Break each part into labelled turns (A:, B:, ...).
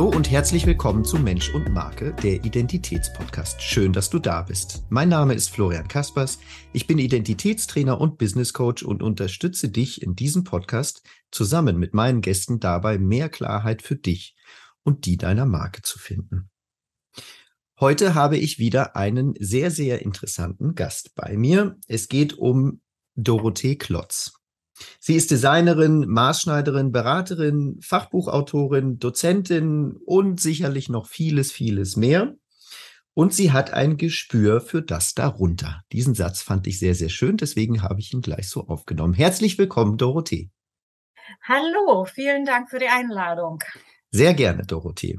A: Hallo und herzlich willkommen zu Mensch und Marke, der Identitätspodcast. Schön, dass du da bist. Mein Name ist Florian Kaspers. Ich bin Identitätstrainer und Business Coach und unterstütze dich in diesem Podcast zusammen mit meinen Gästen dabei, mehr Klarheit für dich und die deiner Marke zu finden. Heute habe ich wieder einen sehr, sehr interessanten Gast bei mir. Es geht um Dorothee Klotz. Sie ist Designerin, Maßschneiderin, Beraterin, Fachbuchautorin, Dozentin und sicherlich noch vieles, vieles mehr. Und sie hat ein Gespür für das darunter. Diesen Satz fand ich sehr, sehr schön, deswegen habe ich ihn gleich so aufgenommen. Herzlich willkommen, Dorothee.
B: Hallo, vielen Dank für die Einladung.
A: Sehr gerne, Dorothee.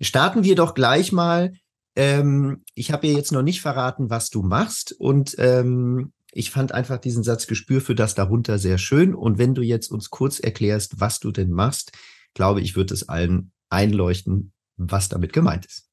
A: Starten wir doch gleich mal. Ähm, ich habe dir jetzt noch nicht verraten, was du machst und ähm, ich fand einfach diesen Satz Gespür für das darunter sehr schön. Und wenn du jetzt uns kurz erklärst, was du denn machst, glaube ich, wird es allen einleuchten, was damit gemeint ist.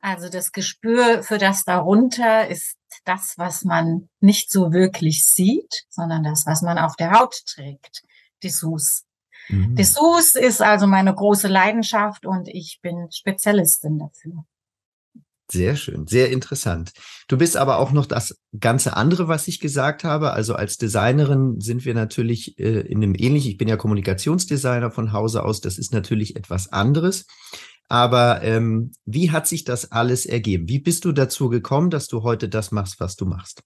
B: Also das Gespür für das darunter ist das, was man nicht so wirklich sieht, sondern das, was man auf der Haut trägt. Dessous. Mhm. Dessous ist also meine große Leidenschaft und ich bin Spezialistin dafür.
A: Sehr schön, sehr interessant. Du bist aber auch noch das ganze andere, was ich gesagt habe. Also als Designerin sind wir natürlich äh, in einem ähnlichen, ich bin ja Kommunikationsdesigner von Hause aus, das ist natürlich etwas anderes. Aber ähm, wie hat sich das alles ergeben? Wie bist du dazu gekommen, dass du heute das machst, was du machst?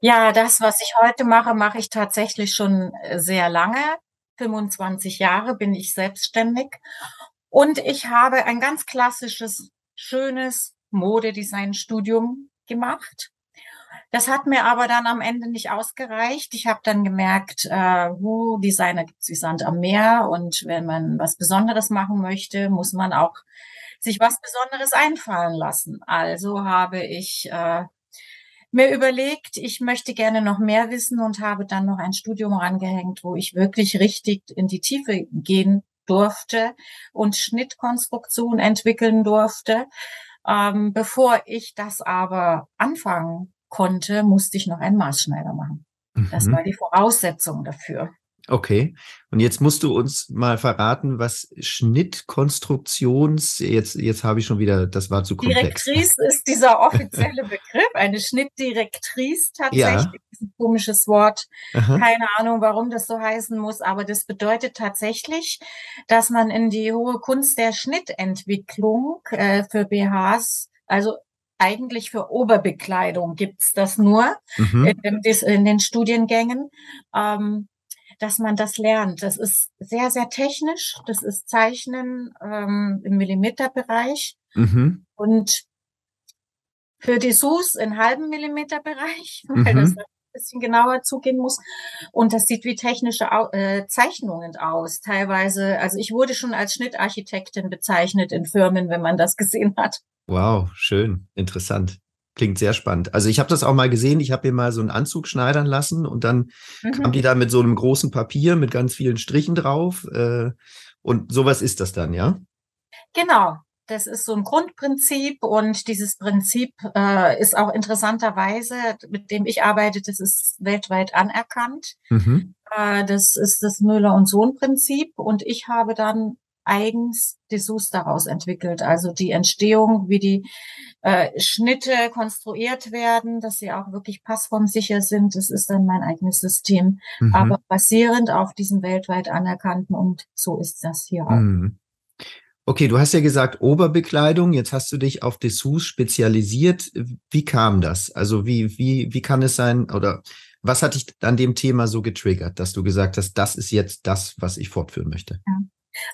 B: Ja, das, was ich heute mache, mache ich tatsächlich schon äh, sehr lange. 25 Jahre bin ich selbstständig. Und ich habe ein ganz klassisches schönes Modedesign-Studium gemacht. Das hat mir aber dann am Ende nicht ausgereicht. Ich habe dann gemerkt, äh, wo Designer gibt es wie Sand am Meer und wenn man was Besonderes machen möchte, muss man auch sich was Besonderes einfallen lassen. Also habe ich äh, mir überlegt, ich möchte gerne noch mehr wissen und habe dann noch ein Studium rangehängt, wo ich wirklich richtig in die Tiefe gehen durfte und Schnittkonstruktion entwickeln durfte. Ähm, bevor ich das aber anfangen konnte, musste ich noch einen Maßschneider machen. Mhm. Das war die Voraussetzung dafür.
A: Okay. Und jetzt musst du uns mal verraten, was Schnittkonstruktions, jetzt, jetzt habe ich schon wieder, das war zu komplex.
B: Direktrice ist dieser offizielle Begriff, eine Schnittdirektrice tatsächlich, ja. ist ein komisches Wort. Aha. Keine Ahnung, warum das so heißen muss, aber das bedeutet tatsächlich, dass man in die hohe Kunst der Schnittentwicklung äh, für BHs, also eigentlich für Oberbekleidung gibt's das nur mhm. in, in, den Studiengängen. Ähm, dass man das lernt. Das ist sehr, sehr technisch. Das ist Zeichnen ähm, im Millimeterbereich. Mhm. Und für Dessous in halben Millimeterbereich, weil mhm. das ein bisschen genauer zugehen muss. Und das sieht wie technische äh, Zeichnungen aus. Teilweise, also ich wurde schon als Schnittarchitektin bezeichnet in Firmen, wenn man das gesehen hat.
A: Wow, schön, interessant. Klingt sehr spannend. Also ich habe das auch mal gesehen. Ich habe mir mal so einen Anzug schneidern lassen und dann mhm. kam die da mit so einem großen Papier mit ganz vielen Strichen drauf. Äh, und sowas ist das dann, ja?
B: Genau. Das ist so ein Grundprinzip und dieses Prinzip äh, ist auch interessanterweise, mit dem ich arbeite, das ist weltweit anerkannt. Mhm. Äh, das ist das Müller und Sohn Prinzip und ich habe dann eigens Dessous daraus entwickelt. Also die Entstehung, wie die äh, Schnitte konstruiert werden, dass sie auch wirklich passformsicher sind. Das ist dann mein eigenes System, mhm. aber basierend auf diesem weltweit anerkannten und so ist das hier auch. Mhm.
A: Okay, du hast ja gesagt Oberbekleidung. Jetzt hast du dich auf Dessous spezialisiert. Wie kam das? Also wie wie wie kann es sein oder was hat dich an dem Thema so getriggert, dass du gesagt hast, das ist jetzt das, was ich fortführen möchte? Ja.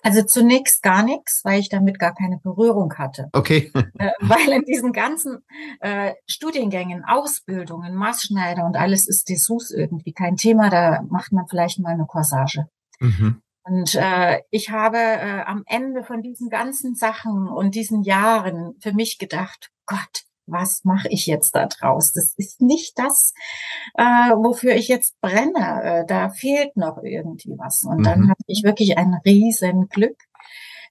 B: Also zunächst gar nichts, weil ich damit gar keine Berührung hatte.
A: Okay.
B: Äh, weil in diesen ganzen äh, Studiengängen, Ausbildungen, Maßschneider und alles ist Dessous irgendwie kein Thema. Da macht man vielleicht mal eine Corsage. Mhm. Und äh, ich habe äh, am Ende von diesen ganzen Sachen und diesen Jahren für mich gedacht, Gott, was mache ich jetzt da draus? Das ist nicht das, äh, wofür ich jetzt brenne. Äh, da fehlt noch irgendwie was. Und mhm. dann hatte ich wirklich ein riesen Glück,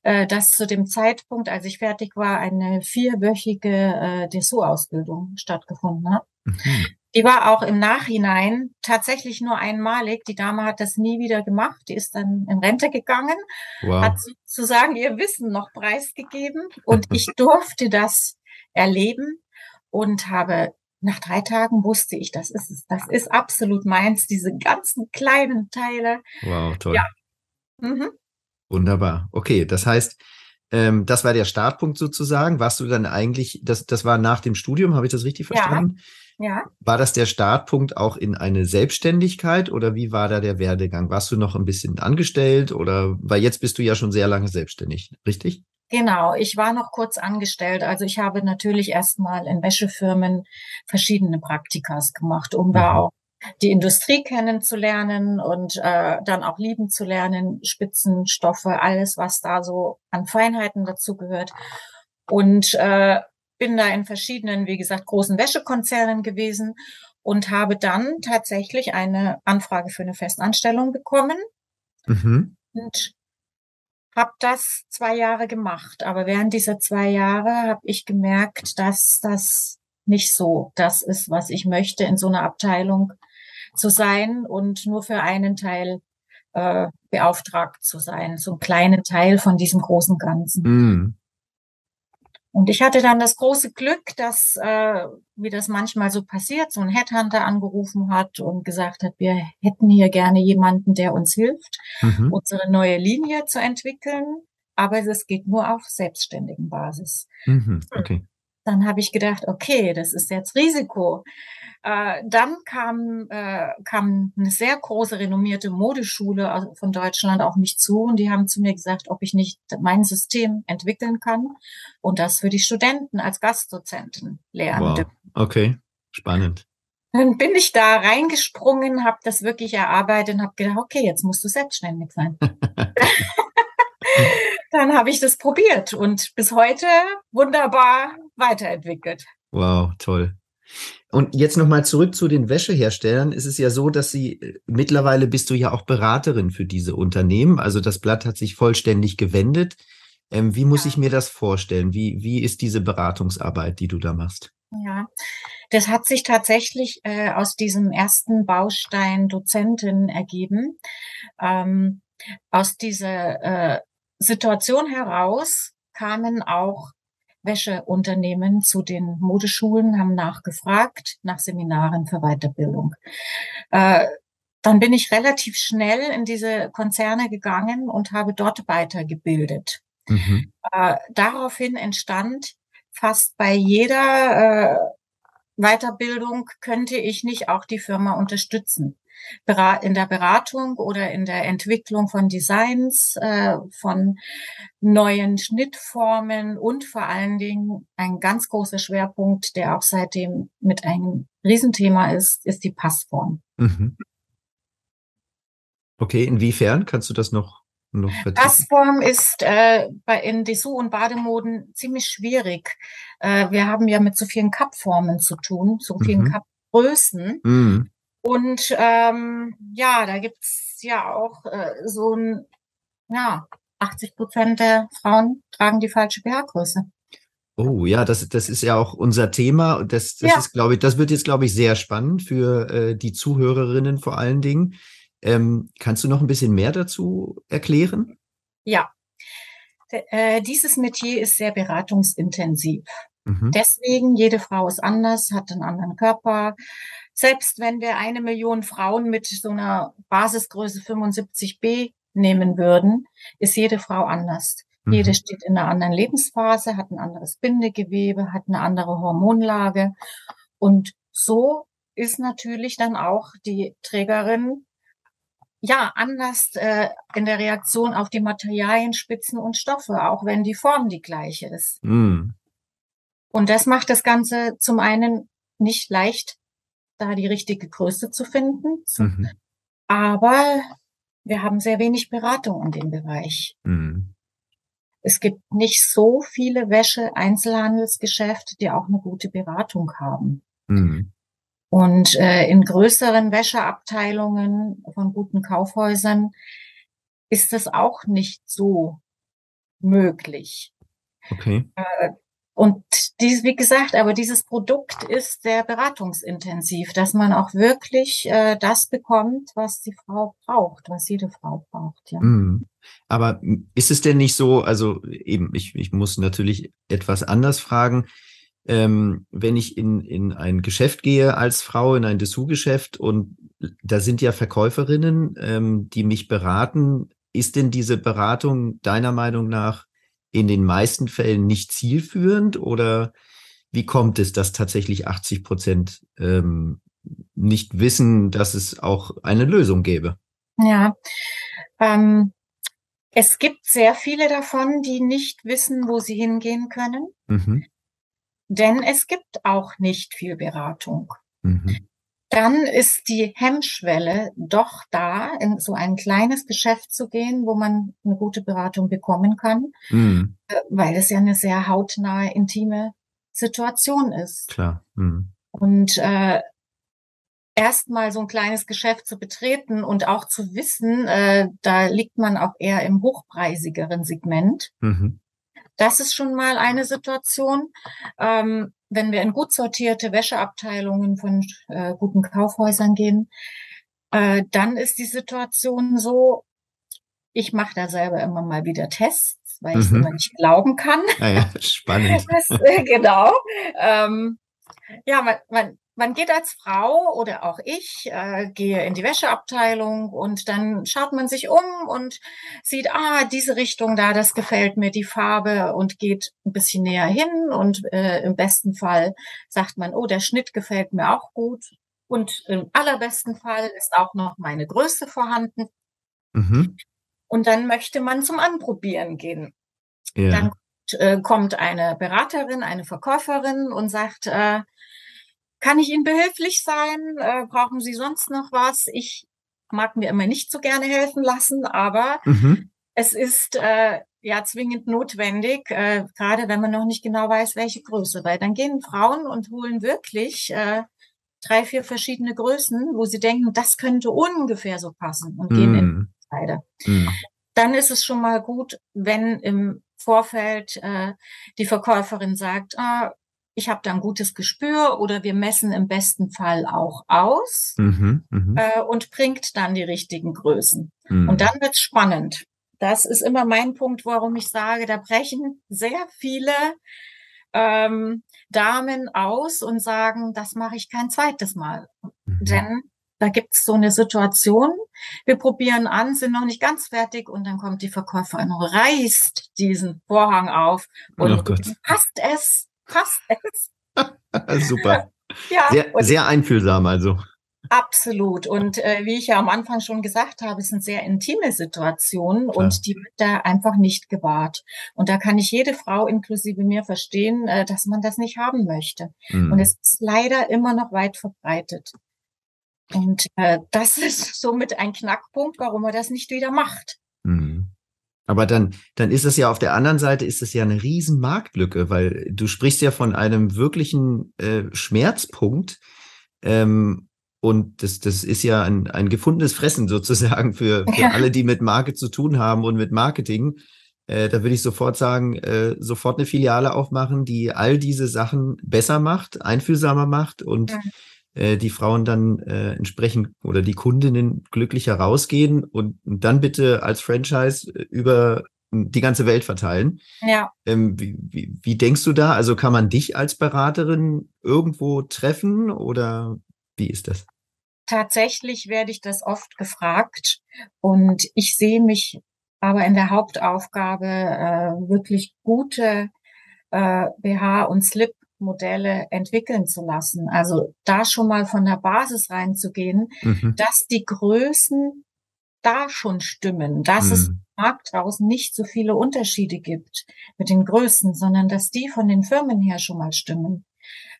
B: äh, dass zu dem Zeitpunkt, als ich fertig war, eine vierwöchige äh, Dessous-Ausbildung stattgefunden hat. Mhm. Die war auch im Nachhinein tatsächlich nur einmalig. Die Dame hat das nie wieder gemacht. Die ist dann in Rente gegangen, wow. hat sozusagen ihr Wissen noch preisgegeben und ich durfte das erleben und habe nach drei Tagen wusste ich, das ist es. Das ist absolut meins, diese ganzen kleinen Teile.
A: Wow, toll. Ja. Mhm. Wunderbar. Okay, das heißt, ähm, das war der Startpunkt sozusagen. Warst du dann eigentlich, das, das war nach dem Studium, habe ich das richtig verstanden? Ja. ja. War das der Startpunkt auch in eine Selbstständigkeit oder wie war da der Werdegang? Warst du noch ein bisschen angestellt oder, weil jetzt bist du ja schon sehr lange selbstständig, richtig?
B: Genau, ich war noch kurz angestellt. Also ich habe natürlich erstmal in Wäschefirmen verschiedene Praktikas gemacht, um mhm. da auch die Industrie kennenzulernen und äh, dann auch lieben zu lernen, Spitzenstoffe, alles, was da so an Feinheiten dazu gehört. Und äh, bin da in verschiedenen, wie gesagt, großen Wäschekonzernen gewesen und habe dann tatsächlich eine Anfrage für eine Festanstellung bekommen. Mhm. Und habe das zwei Jahre gemacht. Aber während dieser zwei Jahre habe ich gemerkt, dass das nicht so das ist, was ich möchte in so einer Abteilung zu sein und nur für einen Teil äh, beauftragt zu sein, so einen kleinen Teil von diesem großen Ganzen. Mm. Und ich hatte dann das große Glück, dass, äh, wie das manchmal so passiert, so ein Headhunter angerufen hat und gesagt hat, wir hätten hier gerne jemanden, der uns hilft, mhm. unsere neue Linie zu entwickeln. Aber es geht nur auf selbstständigen Basis. Mhm. Okay. Dann habe ich gedacht, okay, das ist jetzt Risiko. Äh, dann kam, äh, kam eine sehr große renommierte Modeschule von Deutschland auf mich zu und die haben zu mir gesagt, ob ich nicht mein System entwickeln kann und das für die Studenten als Gastdozenten lernen. Wow.
A: Okay, spannend.
B: Dann bin ich da reingesprungen, habe das wirklich erarbeitet und habe gedacht, okay, jetzt musst du selbstständig sein. Dann habe ich das probiert und bis heute wunderbar weiterentwickelt.
A: Wow, toll. Und jetzt nochmal zurück zu den Wäscheherstellern. Es ist ja so, dass sie äh, mittlerweile bist du ja auch Beraterin für diese Unternehmen. Also das Blatt hat sich vollständig gewendet. Ähm, wie muss ja. ich mir das vorstellen? Wie, wie ist diese Beratungsarbeit, die du da machst?
B: Ja, das hat sich tatsächlich äh, aus diesem ersten Baustein Dozentin ergeben. Ähm, aus dieser äh, Situation heraus kamen auch Wäscheunternehmen zu den Modeschulen, haben nachgefragt nach Seminaren für Weiterbildung. Äh, dann bin ich relativ schnell in diese Konzerne gegangen und habe dort weitergebildet. Mhm. Äh, daraufhin entstand fast bei jeder äh, Weiterbildung könnte ich nicht auch die Firma unterstützen in der Beratung oder in der Entwicklung von Designs, äh, von neuen Schnittformen und vor allen Dingen ein ganz großer Schwerpunkt, der auch seitdem mit einem Riesenthema ist, ist die Passform. Mhm.
A: Okay, inwiefern kannst du das noch noch
B: Passform ist äh, bei in Dessous und Bademoden ziemlich schwierig. Äh, wir haben ja mit so vielen Cup-Formen zu tun, so vielen mhm. Cup-Größen. Mhm. Und ähm, ja, da gibt's ja auch äh, so ein, ja, 80 Prozent der Frauen tragen die falsche BH-Größe.
A: Oh ja, das, das ist ja auch unser Thema. Und das, das ja. ist, glaube ich, das wird jetzt, glaube ich, sehr spannend für äh, die Zuhörerinnen vor allen Dingen. Ähm, kannst du noch ein bisschen mehr dazu erklären?
B: Ja. D äh, dieses Metier ist sehr beratungsintensiv. Mhm. Deswegen, jede Frau ist anders, hat einen anderen Körper, selbst wenn wir eine Million Frauen mit so einer Basisgröße 75b nehmen würden, ist jede Frau anders. Mhm. Jede steht in einer anderen Lebensphase, hat ein anderes Bindegewebe, hat eine andere Hormonlage. Und so ist natürlich dann auch die Trägerin ja anders äh, in der Reaktion auf die Materialien, Spitzen und Stoffe, auch wenn die Form die gleiche ist. Mhm. Und das macht das Ganze zum einen nicht leicht da die richtige Größe zu finden. Mhm. Aber wir haben sehr wenig Beratung in dem Bereich. Mhm. Es gibt nicht so viele Wäsche-Einzelhandelsgeschäfte, die auch eine gute Beratung haben. Mhm. Und äh, in größeren Wäscheabteilungen von guten Kaufhäusern ist das auch nicht so möglich. Okay. Äh, und dies, wie gesagt, aber dieses Produkt ist sehr beratungsintensiv, dass man auch wirklich äh, das bekommt, was die Frau braucht, was jede Frau braucht. Ja.
A: Mm. Aber ist es denn nicht so, also eben, ich, ich muss natürlich etwas anders fragen, ähm, wenn ich in, in ein Geschäft gehe als Frau, in ein Dessous-Geschäft und da sind ja Verkäuferinnen, ähm, die mich beraten, ist denn diese Beratung deiner Meinung nach in den meisten Fällen nicht zielführend oder wie kommt es, dass tatsächlich 80 Prozent ähm, nicht wissen, dass es auch eine Lösung gäbe?
B: Ja, ähm, es gibt sehr viele davon, die nicht wissen, wo sie hingehen können, mhm. denn es gibt auch nicht viel Beratung. Mhm dann ist die Hemmschwelle doch da, in so ein kleines Geschäft zu gehen, wo man eine gute Beratung bekommen kann, mhm. weil es ja eine sehr hautnahe, intime Situation ist.
A: Klar. Mhm.
B: Und äh, erstmal so ein kleines Geschäft zu betreten und auch zu wissen, äh, da liegt man auch eher im hochpreisigeren Segment. Mhm. Das ist schon mal eine Situation. Ähm, wenn wir in gut sortierte Wäscheabteilungen von äh, guten Kaufhäusern gehen, äh, dann ist die Situation so, ich mache da selber immer mal wieder Tests, weil ich es mhm. immer nicht glauben kann.
A: Ah ja, spannend.
B: Das, äh, genau. Ähm, ja, man, man, man geht als Frau oder auch ich äh, gehe in die Wäscheabteilung und dann schaut man sich um und sieht, ah, diese Richtung da, das gefällt mir, die Farbe und geht ein bisschen näher hin und äh, im besten Fall sagt man, oh, der Schnitt gefällt mir auch gut und im allerbesten Fall ist auch noch meine Größe vorhanden. Mhm. Und dann möchte man zum Anprobieren gehen. Ja. Dann äh, kommt eine Beraterin, eine Verkäuferin und sagt, äh, kann ich Ihnen behilflich sein? Äh, brauchen Sie sonst noch was? Ich mag mir immer nicht so gerne helfen lassen, aber mhm. es ist äh, ja zwingend notwendig, äh, gerade wenn man noch nicht genau weiß, welche Größe, weil dann gehen Frauen und holen wirklich äh, drei, vier verschiedene Größen, wo sie denken, das könnte ungefähr so passen und mm. gehen in mhm. beide. Mm. Dann ist es schon mal gut, wenn im Vorfeld äh, die Verkäuferin sagt, ah, ich habe da ein gutes Gespür oder wir messen im besten Fall auch aus mhm, mhm. äh, und bringt dann die richtigen Größen. Mhm. Und dann wird's spannend. Das ist immer mein Punkt, warum ich sage, da brechen sehr viele ähm, Damen aus und sagen, das mache ich kein zweites Mal. Mhm. Denn da gibt's so eine Situation, wir probieren an, sind noch nicht ganz fertig und dann kommt die Verkäuferin, reißt diesen Vorhang auf und oh passt es passt
A: es. Super. Ja, sehr, sehr einfühlsam also.
B: Absolut. Und äh, wie ich ja am Anfang schon gesagt habe, es sind sehr intime Situationen Klar. und die wird da einfach nicht gewahrt. Und da kann ich jede Frau inklusive mir verstehen, äh, dass man das nicht haben möchte. Mhm. Und es ist leider immer noch weit verbreitet. Und äh, das ist somit ein Knackpunkt, warum man das nicht wieder macht.
A: Aber dann, dann ist es ja auf der anderen Seite ist es ja eine riesen Marktlücke, weil du sprichst ja von einem wirklichen äh, Schmerzpunkt. Ähm, und das, das ist ja ein, ein gefundenes Fressen sozusagen für, für ja. alle, die mit Marke zu tun haben und mit Marketing. Äh, da würde ich sofort sagen, äh, sofort eine Filiale aufmachen, die all diese Sachen besser macht, einfühlsamer macht und ja äh, die Frauen dann äh, entsprechend oder die Kundinnen glücklicher rausgehen und dann bitte als Franchise äh, über die ganze Welt verteilen.
B: Ja.
A: Ähm, wie, wie, wie denkst du da? Also kann man dich als Beraterin irgendwo treffen oder wie ist das?
B: Tatsächlich werde ich das oft gefragt und ich sehe mich aber in der Hauptaufgabe äh, wirklich gute äh, BH und Slip Modelle entwickeln zu lassen. Also da schon mal von der Basis reinzugehen, mhm. dass die Größen da schon stimmen, dass mhm. es im Markt draußen nicht so viele Unterschiede gibt mit den Größen, sondern dass die von den Firmen her schon mal stimmen.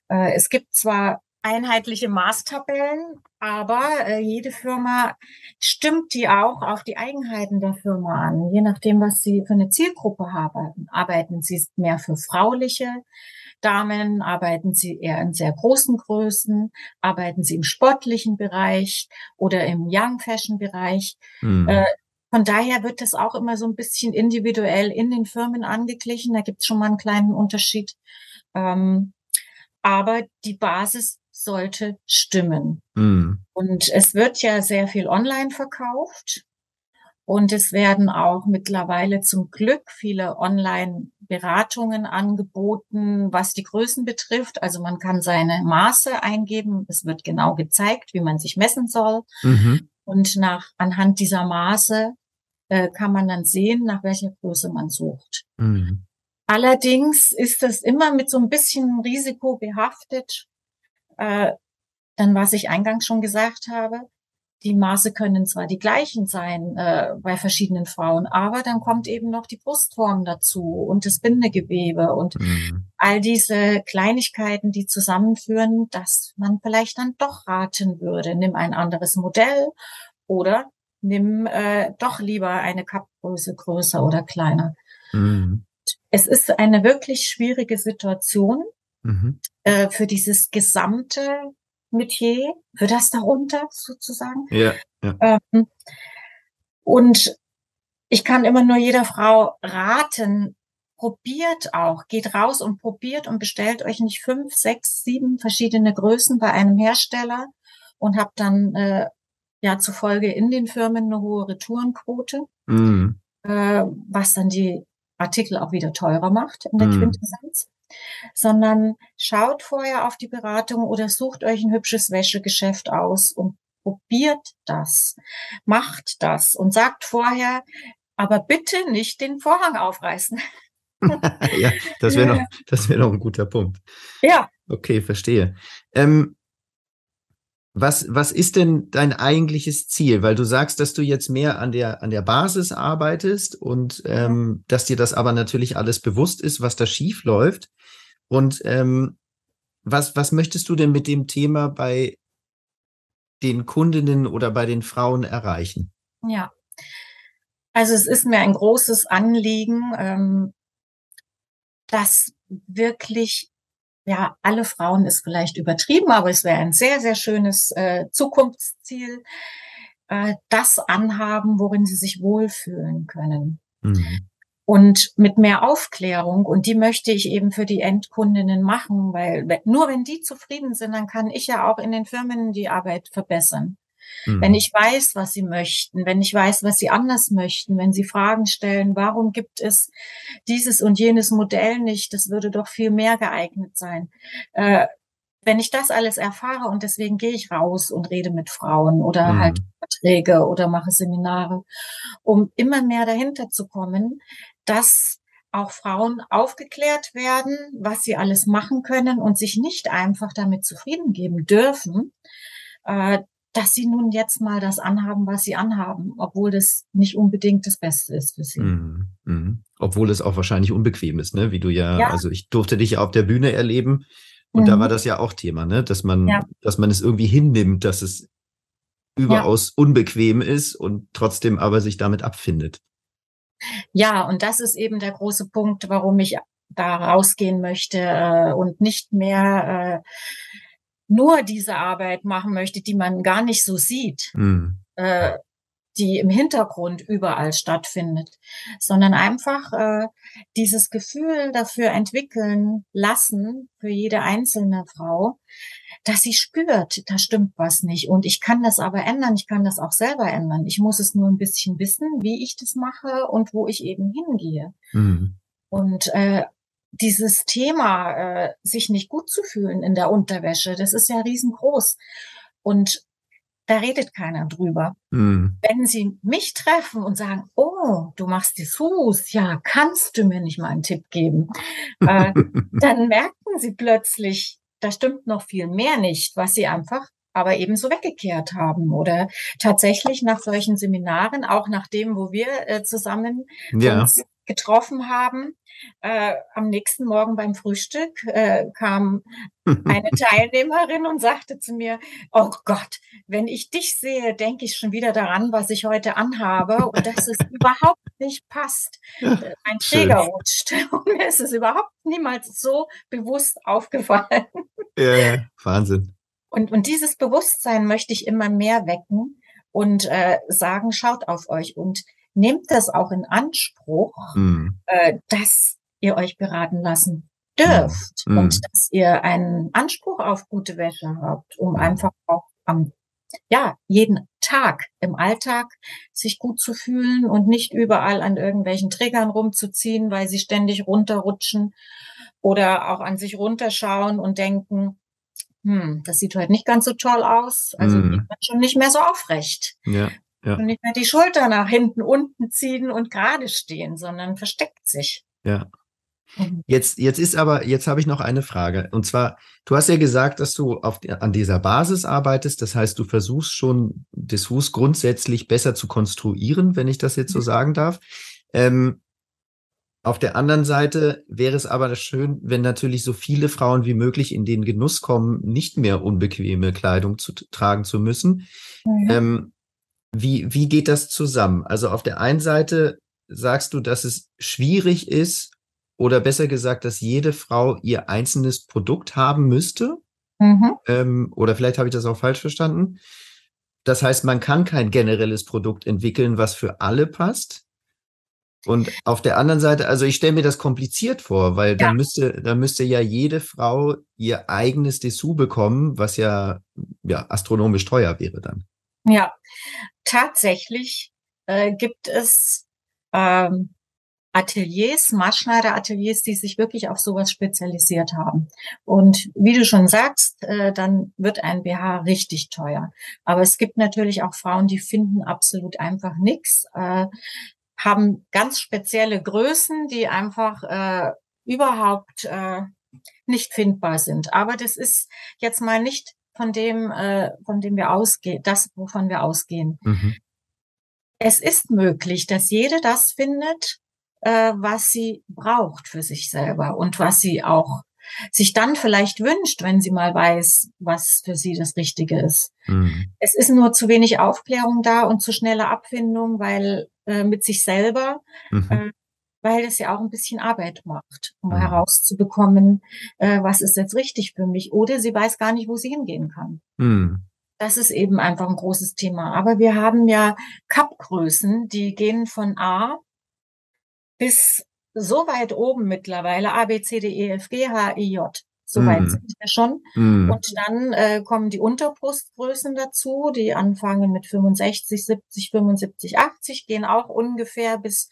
B: Äh, es gibt zwar einheitliche Maßtabellen, aber äh, jede Firma stimmt die auch auf die Eigenheiten der Firma an, je nachdem, was sie für eine Zielgruppe haben. Arbeiten sie mehr für frauliche Damen? Arbeiten Sie eher in sehr großen Größen? Arbeiten Sie im sportlichen Bereich oder im Young Fashion Bereich? Mhm. Äh, von daher wird das auch immer so ein bisschen individuell in den Firmen angeglichen. Da gibt es schon mal einen kleinen Unterschied. Ähm, aber die Basis sollte stimmen. Mhm. Und es wird ja sehr viel online verkauft. Und es werden auch mittlerweile zum Glück viele Online-Beratungen angeboten, was die Größen betrifft. Also man kann seine Maße eingeben. Es wird genau gezeigt, wie man sich messen soll. Mhm. Und nach, anhand dieser Maße äh, kann man dann sehen, nach welcher Größe man sucht. Mhm. Allerdings ist das immer mit so ein bisschen Risiko behaftet. Äh, dann, was ich eingangs schon gesagt habe, die Maße können zwar die gleichen sein äh, bei verschiedenen Frauen, aber dann kommt eben noch die Brustform dazu und das Bindegewebe und mhm. all diese Kleinigkeiten, die zusammenführen, dass man vielleicht dann doch raten würde, nimm ein anderes Modell oder nimm äh, doch lieber eine Kappgröße größer oder kleiner. Mhm. Es ist eine wirklich schwierige Situation mhm. äh, für dieses gesamte Metier, für das darunter sozusagen. Ja, ja. Ähm, und ich kann immer nur jeder Frau raten, probiert auch, geht raus und probiert und bestellt euch nicht fünf, sechs, sieben verschiedene Größen bei einem Hersteller und habt dann äh, ja zufolge in den Firmen eine hohe Retourenquote, mhm. äh, was dann die Artikel auch wieder teurer macht in der mhm. Quintessenz sondern schaut vorher auf die Beratung oder sucht euch ein hübsches Wäschegeschäft aus und probiert das, macht das und sagt vorher, aber bitte nicht den Vorhang aufreißen.
A: ja, das wäre noch, das wäre noch ein guter Punkt. Ja. Okay, verstehe. Ähm, was, was ist denn dein eigentliches Ziel? Weil du sagst, dass du jetzt mehr an der, an der Basis arbeitest und ähm, dass dir das aber natürlich alles bewusst ist, was da schief läuft. Und ähm, was, was möchtest du denn mit dem Thema bei den Kundinnen oder bei den Frauen erreichen?
B: Ja, also es ist mir ein großes Anliegen, ähm, dass wirklich ja, alle Frauen ist vielleicht übertrieben, aber es wäre ein sehr, sehr schönes äh, Zukunftsziel, äh, das anhaben, worin sie sich wohlfühlen können. Mhm. Und mit mehr Aufklärung, und die möchte ich eben für die Endkundinnen machen, weil nur wenn die zufrieden sind, dann kann ich ja auch in den Firmen die Arbeit verbessern. Mhm. Wenn ich weiß, was sie möchten, wenn ich weiß, was sie anders möchten, wenn sie Fragen stellen, warum gibt es dieses und jenes Modell nicht, das würde doch viel mehr geeignet sein. Äh, wenn ich das alles erfahre und deswegen gehe ich raus und rede mit Frauen oder mhm. halt Verträge oder mache Seminare, um immer mehr dahinter zu kommen, dass auch Frauen aufgeklärt werden, was sie alles machen können und sich nicht einfach damit zufrieden geben dürfen, äh, dass sie nun jetzt mal das anhaben, was sie anhaben, obwohl das nicht unbedingt das Beste ist für sie. Mm,
A: mm. Obwohl es auch wahrscheinlich unbequem ist, ne? Wie du ja, ja. also ich durfte dich ja auf der Bühne erleben und mhm. da war das ja auch Thema, ne? Dass man, ja. dass man es irgendwie hinnimmt, dass es überaus ja. unbequem ist und trotzdem aber sich damit abfindet.
B: Ja, und das ist eben der große Punkt, warum ich da rausgehen möchte äh, und nicht mehr äh, nur diese Arbeit machen möchte, die man gar nicht so sieht, mhm. äh, die im Hintergrund überall stattfindet, sondern einfach äh, dieses Gefühl dafür entwickeln lassen für jede einzelne Frau, dass sie spürt, da stimmt was nicht. Und ich kann das aber ändern, ich kann das auch selber ändern. Ich muss es nur ein bisschen wissen, wie ich das mache und wo ich eben hingehe. Mhm. Und äh, dieses Thema, äh, sich nicht gut zu fühlen in der Unterwäsche, das ist ja riesengroß. Und da redet keiner drüber. Mhm. Wenn sie mich treffen und sagen, oh, du machst die Fuß, ja, kannst du mir nicht mal einen Tipp geben? äh, dann merken sie plötzlich, da stimmt noch viel mehr nicht, was sie einfach aber ebenso weggekehrt haben oder tatsächlich nach solchen Seminaren, auch nach dem, wo wir äh, zusammen ja. uns getroffen haben. Äh, am nächsten Morgen beim Frühstück äh, kam eine Teilnehmerin und sagte zu mir, oh Gott, wenn ich dich sehe, denke ich schon wieder daran, was ich heute anhabe und dass es überhaupt nicht passt. Äh, mein Träger rutscht und mir ist es überhaupt niemals so bewusst aufgefallen.
A: Ja, ja. Wahnsinn.
B: Und, und dieses Bewusstsein möchte ich immer mehr wecken und äh, sagen, schaut auf euch und nehmt das auch in Anspruch, mhm. äh, dass ihr euch beraten lassen dürft mhm. und dass ihr einen Anspruch auf gute Wäsche habt, um einfach auch am ja, jeden Tag im Alltag sich gut zu fühlen und nicht überall an irgendwelchen Triggern rumzuziehen, weil sie ständig runterrutschen oder auch an sich runterschauen und denken, hm, das sieht heute nicht ganz so toll aus. Also mm. schon nicht mehr so aufrecht. Ja, ja. Und nicht mehr die Schulter nach hinten unten ziehen und gerade stehen, sondern versteckt sich.
A: Ja. Mhm. Jetzt, jetzt ist aber, jetzt habe ich noch eine Frage. Und zwar, du hast ja gesagt, dass du auf, an dieser Basis arbeitest. Das heißt, du versuchst schon, das Fuß grundsätzlich besser zu konstruieren, wenn ich das jetzt so mhm. sagen darf. Ähm, auf der anderen Seite wäre es aber schön, wenn natürlich so viele Frauen wie möglich in den Genuss kommen, nicht mehr unbequeme Kleidung zu tragen zu müssen. Mhm. Ähm, wie, wie geht das zusammen? Also auf der einen Seite sagst du, dass es schwierig ist, oder besser gesagt, dass jede Frau ihr einzelnes Produkt haben müsste. Mhm. Ähm, oder vielleicht habe ich das auch falsch verstanden. Das heißt, man kann kein generelles Produkt entwickeln, was für alle passt. Und auf der anderen Seite, also ich stelle mir das kompliziert vor, weil ja. dann müsste, dann müsste ja jede Frau ihr eigenes Dessous bekommen, was ja, ja astronomisch teuer wäre dann.
B: Ja, tatsächlich äh, gibt es ähm, Ateliers, Maßschneiderateliers, die sich wirklich auf sowas spezialisiert haben. Und wie du schon sagst, äh, dann wird ein BH richtig teuer. Aber es gibt natürlich auch Frauen, die finden absolut einfach nichts, äh, haben ganz spezielle Größen, die einfach äh, überhaupt äh, nicht findbar sind. Aber das ist jetzt mal nicht von dem, äh, von dem wir ausgehen, das, wovon wir ausgehen. Mhm. Es ist möglich, dass jede das findet, äh, was sie braucht für sich selber und was sie auch sich dann vielleicht wünscht, wenn sie mal weiß, was für sie das Richtige ist. Mhm. Es ist nur zu wenig Aufklärung da und zu schnelle Abfindung, weil äh, mit sich selber, mhm. äh, weil es ja auch ein bisschen Arbeit macht, um mhm. herauszubekommen, äh, was ist jetzt richtig für mich. Oder sie weiß gar nicht, wo sie hingehen kann. Mhm. Das ist eben einfach ein großes Thema. Aber wir haben ja Cup-Größen, die gehen von A bis so weit oben mittlerweile, A, B, C, D, E, F, G, H, I, J. So weit mm. sind wir schon. Mm. Und dann äh, kommen die Unterbrustgrößen dazu, die anfangen mit 65, 70, 75, 80, gehen auch ungefähr bis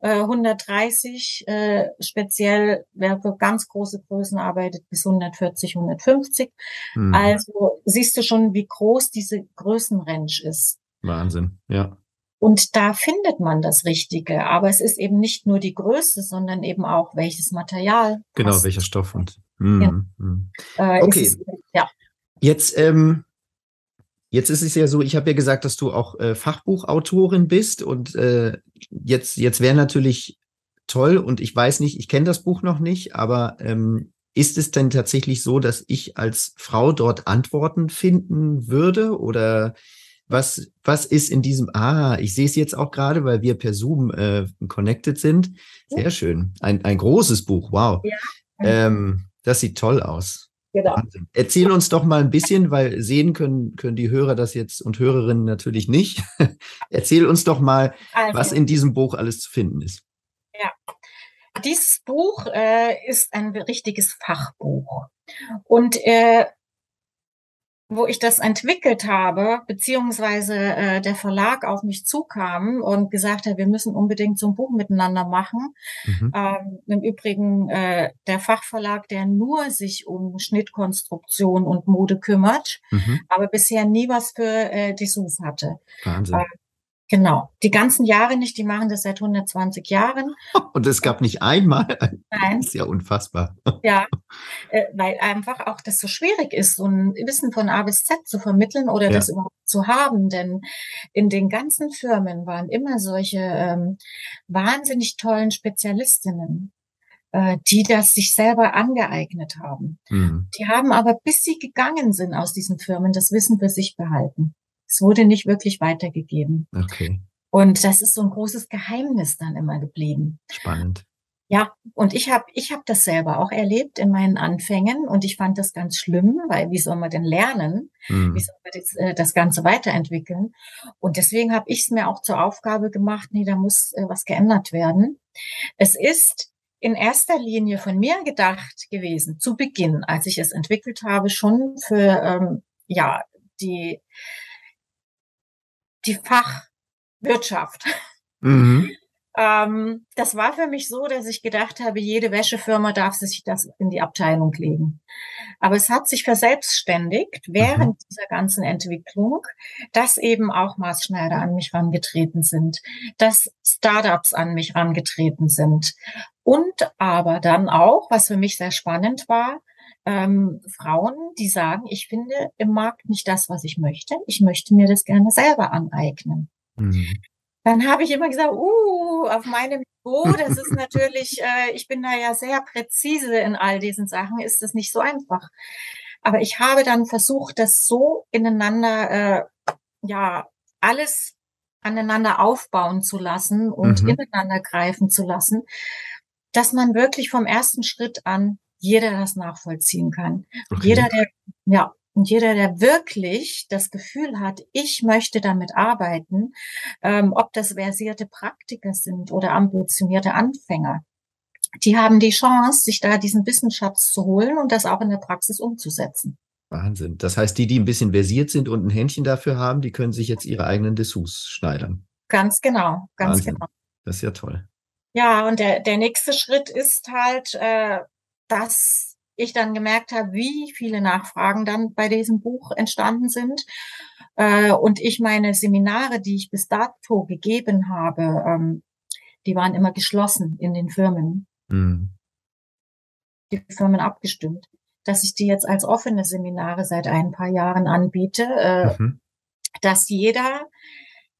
B: äh, 130. Äh, speziell, wer für ganz große Größen arbeitet, bis 140, 150. Mm. Also siehst du schon, wie groß diese Größenrange ist.
A: Wahnsinn, ja.
B: Und da findet man das Richtige. Aber es ist eben nicht nur die Größe, sondern eben auch welches Material.
A: Genau, passt. welcher Stoff und. Mm, ja. Mm. Äh, okay. Es, ja. Jetzt, ähm, jetzt ist es ja so, ich habe ja gesagt, dass du auch äh, Fachbuchautorin bist und äh, jetzt, jetzt wäre natürlich toll und ich weiß nicht, ich kenne das Buch noch nicht, aber ähm, ist es denn tatsächlich so, dass ich als Frau dort Antworten finden würde oder was, was ist in diesem, ah, ich sehe es jetzt auch gerade, weil wir per Zoom äh, connected sind. Sehr schön. Ein, ein großes Buch, wow. Ja. Ähm, das sieht toll aus. Genau. Wahnsinn. Erzähl uns doch mal ein bisschen, weil sehen können, können die Hörer das jetzt und Hörerinnen natürlich nicht. Erzähl uns doch mal, also, was in diesem Buch alles zu finden ist.
B: Ja, dieses Buch äh, ist ein richtiges Fachbuch. Und äh, wo ich das entwickelt habe, beziehungsweise äh, der Verlag auf mich zukam und gesagt hat, wir müssen unbedingt so ein Buch miteinander machen. Mhm. Ähm, Im Übrigen äh, der Fachverlag, der nur sich um Schnittkonstruktion und Mode kümmert, mhm. aber bisher nie was für äh, Dessous hatte. Wahnsinn. Äh, Genau, die ganzen Jahre nicht, die machen das seit 120 Jahren.
A: Und es gab nicht einmal. Nein. Das ist ja unfassbar.
B: Ja, äh, weil einfach auch das so schwierig ist, so ein Wissen von A bis Z zu vermitteln oder ja. das überhaupt zu haben. Denn in den ganzen Firmen waren immer solche ähm, wahnsinnig tollen Spezialistinnen, äh, die das sich selber angeeignet haben. Mhm. Die haben aber, bis sie gegangen sind aus diesen Firmen, das Wissen für sich behalten. Es wurde nicht wirklich weitergegeben. Okay. Und das ist so ein großes Geheimnis dann immer geblieben.
A: Spannend.
B: Ja, und ich habe ich hab das selber auch erlebt in meinen Anfängen und ich fand das ganz schlimm, weil wie soll man denn lernen? Mhm. Wie soll man das, äh, das Ganze weiterentwickeln? Und deswegen habe ich es mir auch zur Aufgabe gemacht, nee, da muss äh, was geändert werden. Es ist in erster Linie von mir gedacht gewesen, zu Beginn, als ich es entwickelt habe, schon für ähm, ja die die Fachwirtschaft. Mhm. Ähm, das war für mich so, dass ich gedacht habe, jede Wäschefirma darf sich das in die Abteilung legen. Aber es hat sich verselbstständigt während mhm. dieser ganzen Entwicklung, dass eben auch Maßschneider an mich rangetreten sind, dass Startups an mich rangetreten sind und aber dann auch, was für mich sehr spannend war, ähm, Frauen, die sagen, ich finde im Markt nicht das, was ich möchte. Ich möchte mir das gerne selber aneignen. Mhm dann habe ich immer gesagt, uh, auf meinem Niveau, das ist natürlich, äh, ich bin da ja sehr präzise in all diesen Sachen, ist das nicht so einfach. Aber ich habe dann versucht, das so ineinander, äh, ja, alles aneinander aufbauen zu lassen und mhm. ineinander greifen zu lassen, dass man wirklich vom ersten Schritt an jeder das nachvollziehen kann. Okay. Jeder, der, ja, und jeder, der wirklich das Gefühl hat, ich möchte damit arbeiten, ähm, ob das versierte Praktiker sind oder ambitionierte Anfänger, die haben die Chance, sich da diesen Wissensschatz zu holen und das auch in der Praxis umzusetzen.
A: Wahnsinn. Das heißt, die, die ein bisschen versiert sind und ein Händchen dafür haben, die können sich jetzt ihre eigenen Dessous schneidern.
B: Ganz genau, ganz Wahnsinn. genau.
A: Das ist ja toll.
B: Ja, und der, der nächste Schritt ist halt, äh, dass ich dann gemerkt habe, wie viele Nachfragen dann bei diesem Buch entstanden sind. Äh, und ich meine Seminare, die ich bis dato gegeben habe, ähm, die waren immer geschlossen in den Firmen. Mhm. Die Firmen abgestimmt. Dass ich die jetzt als offene Seminare seit ein paar Jahren anbiete, äh, mhm. dass jeder,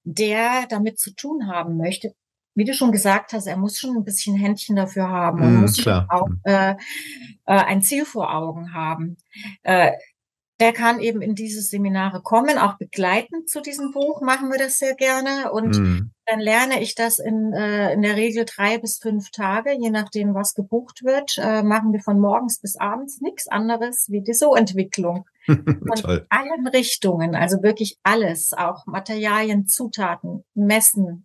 B: der damit zu tun haben möchte, wie du schon gesagt hast, er muss schon ein bisschen Händchen dafür haben und mm, muss klar. auch äh, äh, ein Ziel vor Augen haben. Äh, der kann eben in diese Seminare kommen, auch begleitend zu diesem Buch machen wir das sehr gerne. Und mm. dann lerne ich das in, äh, in der Regel drei bis fünf Tage, je nachdem, was gebucht wird, äh, machen wir von morgens bis abends nichts anderes wie die So-Entwicklung. Von allen Richtungen, also wirklich alles, auch Materialien, Zutaten, Messen,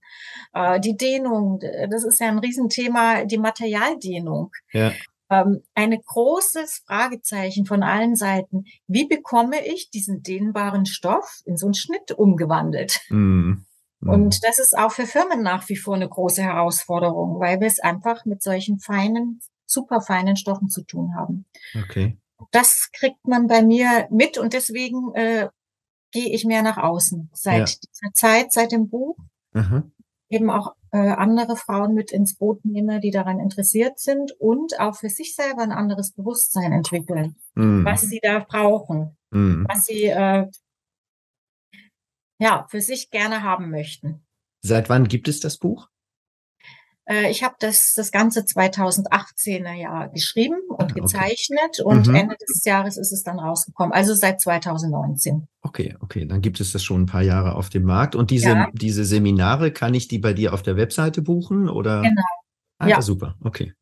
B: äh, die Dehnung, das ist ja ein Riesenthema, die Materialdehnung. Ja. Ähm, ein großes Fragezeichen von allen Seiten. Wie bekomme ich diesen dehnbaren Stoff in so einen Schnitt umgewandelt? Mm. Und das ist auch für Firmen nach wie vor eine große Herausforderung, weil wir es einfach mit solchen feinen, super feinen Stoffen zu tun haben. Okay das kriegt man bei mir mit und deswegen äh, gehe ich mehr nach außen seit ja. dieser Zeit, seit dem Buch. Mhm. Eben auch äh, andere Frauen mit ins Boot nehme, die daran interessiert sind und auch für sich selber ein anderes Bewusstsein entwickeln, mhm. was sie da brauchen, mhm. was sie äh, ja für sich gerne haben möchten.
A: Seit wann gibt es das Buch?
B: Äh, ich habe das, das ganze 2018er Jahr geschrieben und ah, gezeichnet und mhm. Ende des Jahres ist es dann rausgekommen. Also seit 2019.
A: Okay, okay, dann gibt es das schon ein paar Jahre auf dem Markt. Und diese, ja. diese Seminare, kann ich die bei dir auf der Webseite buchen oder? Genau. Ah, ja, super, okay.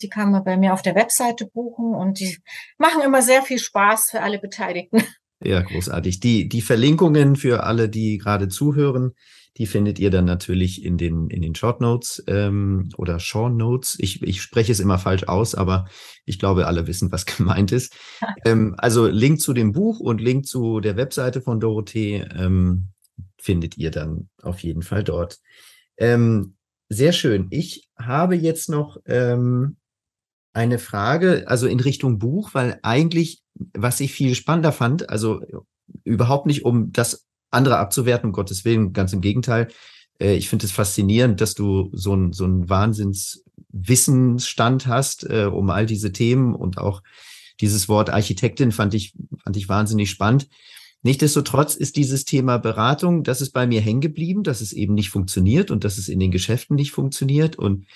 B: Die kann man bei mir auf der Webseite buchen und die machen immer sehr viel Spaß für alle Beteiligten.
A: Ja, großartig. Die, die Verlinkungen für alle, die gerade zuhören, die findet ihr dann natürlich in den, in den Short Notes ähm, oder Short Notes. Ich, ich spreche es immer falsch aus, aber ich glaube, alle wissen, was gemeint ist. ähm, also Link zu dem Buch und Link zu der Webseite von Dorothee ähm, findet ihr dann auf jeden Fall dort. Ähm, sehr schön. Ich habe jetzt noch ähm, eine Frage, also in Richtung Buch, weil eigentlich, was ich viel spannender fand, also überhaupt nicht, um das andere abzuwerten, um Gottes Willen, ganz im Gegenteil. Äh, ich finde es faszinierend, dass du so ein, so ein Wahnsinnswissensstand hast äh, um all diese Themen und auch dieses Wort Architektin fand ich, fand ich wahnsinnig spannend. Nichtsdestotrotz ist dieses Thema Beratung, das ist bei mir hängen geblieben, dass es eben nicht funktioniert und dass es in den Geschäften nicht funktioniert und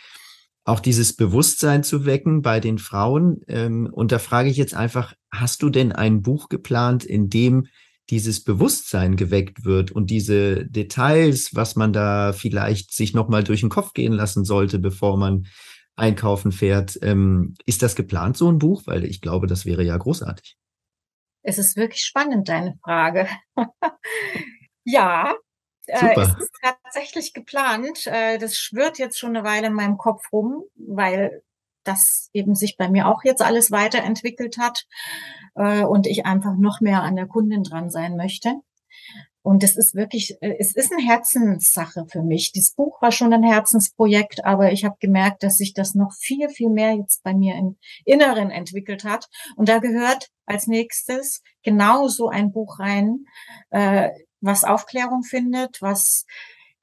A: auch dieses Bewusstsein zu wecken bei den Frauen. Ähm, und da frage ich jetzt einfach, hast du denn ein Buch geplant, in dem dieses Bewusstsein geweckt wird und diese Details, was man da vielleicht sich nochmal durch den Kopf gehen lassen sollte, bevor man einkaufen fährt. Ähm, ist das geplant, so ein Buch? Weil ich glaube, das wäre ja großartig.
B: Es ist wirklich spannend, deine Frage. ja, äh, es ist tatsächlich geplant. Äh, das schwirrt jetzt schon eine Weile in meinem Kopf rum, weil das eben sich bei mir auch jetzt alles weiterentwickelt hat äh, und ich einfach noch mehr an der Kundin dran sein möchte. Und es ist wirklich, äh, es ist eine Herzenssache für mich. Dieses Buch war schon ein Herzensprojekt, aber ich habe gemerkt, dass sich das noch viel, viel mehr jetzt bei mir im Inneren entwickelt hat. Und da gehört als nächstes genau so ein Buch rein, äh, was Aufklärung findet, was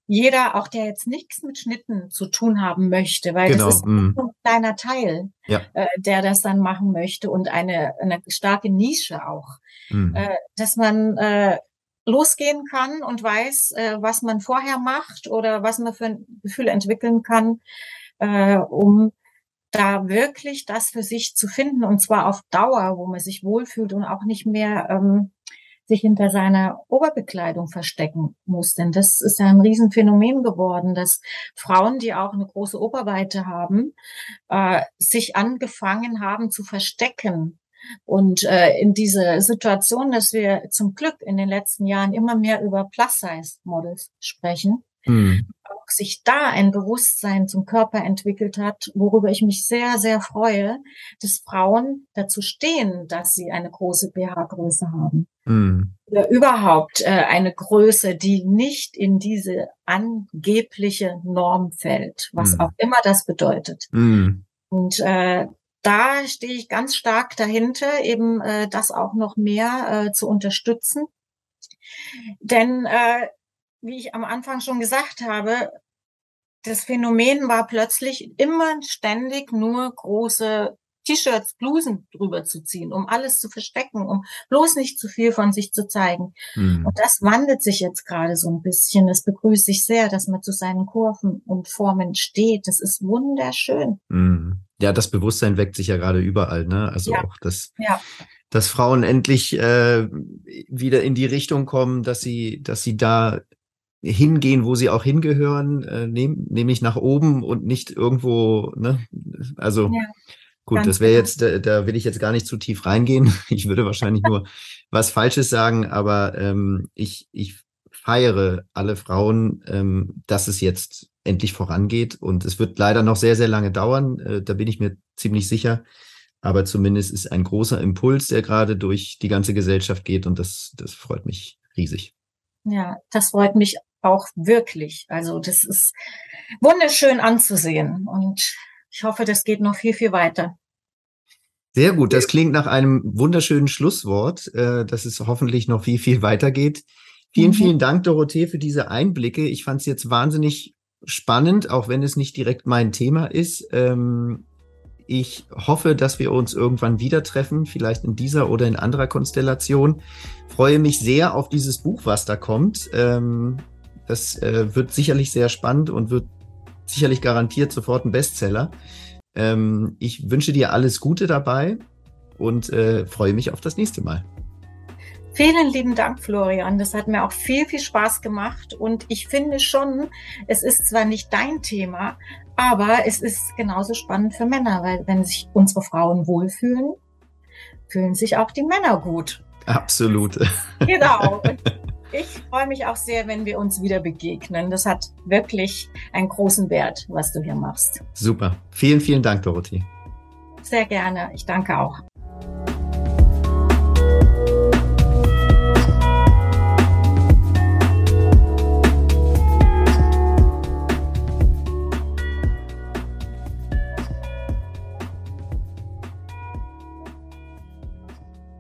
B: jeder, auch der jetzt nichts mit Schnitten zu tun haben möchte, weil genau. das ist mm. ein kleiner Teil, ja. äh, der das dann machen möchte und eine, eine starke Nische auch, mm. äh, dass man äh, losgehen kann und weiß, äh, was man vorher macht oder was man für ein Gefühl entwickeln kann, äh, um da wirklich das für sich zu finden und zwar auf Dauer, wo man sich wohlfühlt und auch nicht mehr ähm, sich hinter seiner Oberbekleidung verstecken muss. Denn das ist ja ein Riesenphänomen geworden, dass Frauen, die auch eine große Oberweite haben, äh, sich angefangen haben zu verstecken. Und äh, in diese Situation, dass wir zum Glück in den letzten Jahren immer mehr über Plus-Size-Models sprechen, mhm. Auch sich da ein Bewusstsein zum Körper entwickelt hat, worüber ich mich sehr, sehr freue, dass Frauen dazu stehen, dass sie eine große BH-Größe haben. Mhm. Oder überhaupt äh, eine Größe, die nicht in diese angebliche Norm fällt, was mhm. auch immer das bedeutet. Mhm. Und äh, da stehe ich ganz stark dahinter, eben äh, das auch noch mehr äh, zu unterstützen. Denn äh, wie ich am Anfang schon gesagt habe, das Phänomen war plötzlich immer ständig nur große T-Shirts, Blusen drüber zu ziehen, um alles zu verstecken, um bloß nicht zu viel von sich zu zeigen. Mhm. Und das wandelt sich jetzt gerade so ein bisschen. Das begrüße ich sehr, dass man zu seinen Kurven und Formen steht. Das ist wunderschön.
A: Mhm. Ja, das Bewusstsein weckt sich ja gerade überall, ne? Also ja. auch das, ja dass Frauen endlich äh, wieder in die Richtung kommen, dass sie, dass sie da hingehen, wo sie auch hingehören, äh, nehm, nämlich nach oben und nicht irgendwo, ne? Also ja, gut, das wäre genau. jetzt, da, da will ich jetzt gar nicht zu tief reingehen. Ich würde wahrscheinlich nur was Falsches sagen, aber ähm, ich, ich feiere alle Frauen, ähm, dass es jetzt endlich vorangeht. Und es wird leider noch sehr, sehr lange dauern. Äh, da bin ich mir ziemlich sicher. Aber zumindest ist ein großer Impuls, der gerade durch die ganze Gesellschaft geht. Und das, das freut mich riesig.
B: Ja, das freut mich auch wirklich. Also das ist wunderschön anzusehen und ich hoffe, das geht noch viel, viel weiter.
A: Sehr gut, das klingt nach einem wunderschönen Schlusswort, äh, dass es hoffentlich noch viel, viel weitergeht. Vielen, mhm. vielen Dank, Dorothee, für diese Einblicke. Ich fand es jetzt wahnsinnig spannend, auch wenn es nicht direkt mein Thema ist. Ähm, ich hoffe, dass wir uns irgendwann wieder treffen, vielleicht in dieser oder in anderer Konstellation. Freue mich sehr auf dieses Buch, was da kommt. Ähm, das äh, wird sicherlich sehr spannend und wird sicherlich garantiert sofort ein Bestseller. Ähm, ich wünsche dir alles Gute dabei und äh, freue mich auf das nächste Mal.
B: Vielen lieben Dank, Florian. Das hat mir auch viel, viel Spaß gemacht. Und ich finde schon, es ist zwar nicht dein Thema, aber es ist genauso spannend für Männer, weil wenn sich unsere Frauen wohlfühlen, fühlen sich auch die Männer gut.
A: Absolut.
B: Genau. Ich freue mich auch sehr, wenn wir uns wieder begegnen. Das hat wirklich einen großen Wert, was du hier machst.
A: Super. Vielen, vielen Dank, Dorothee.
B: Sehr gerne. Ich danke auch.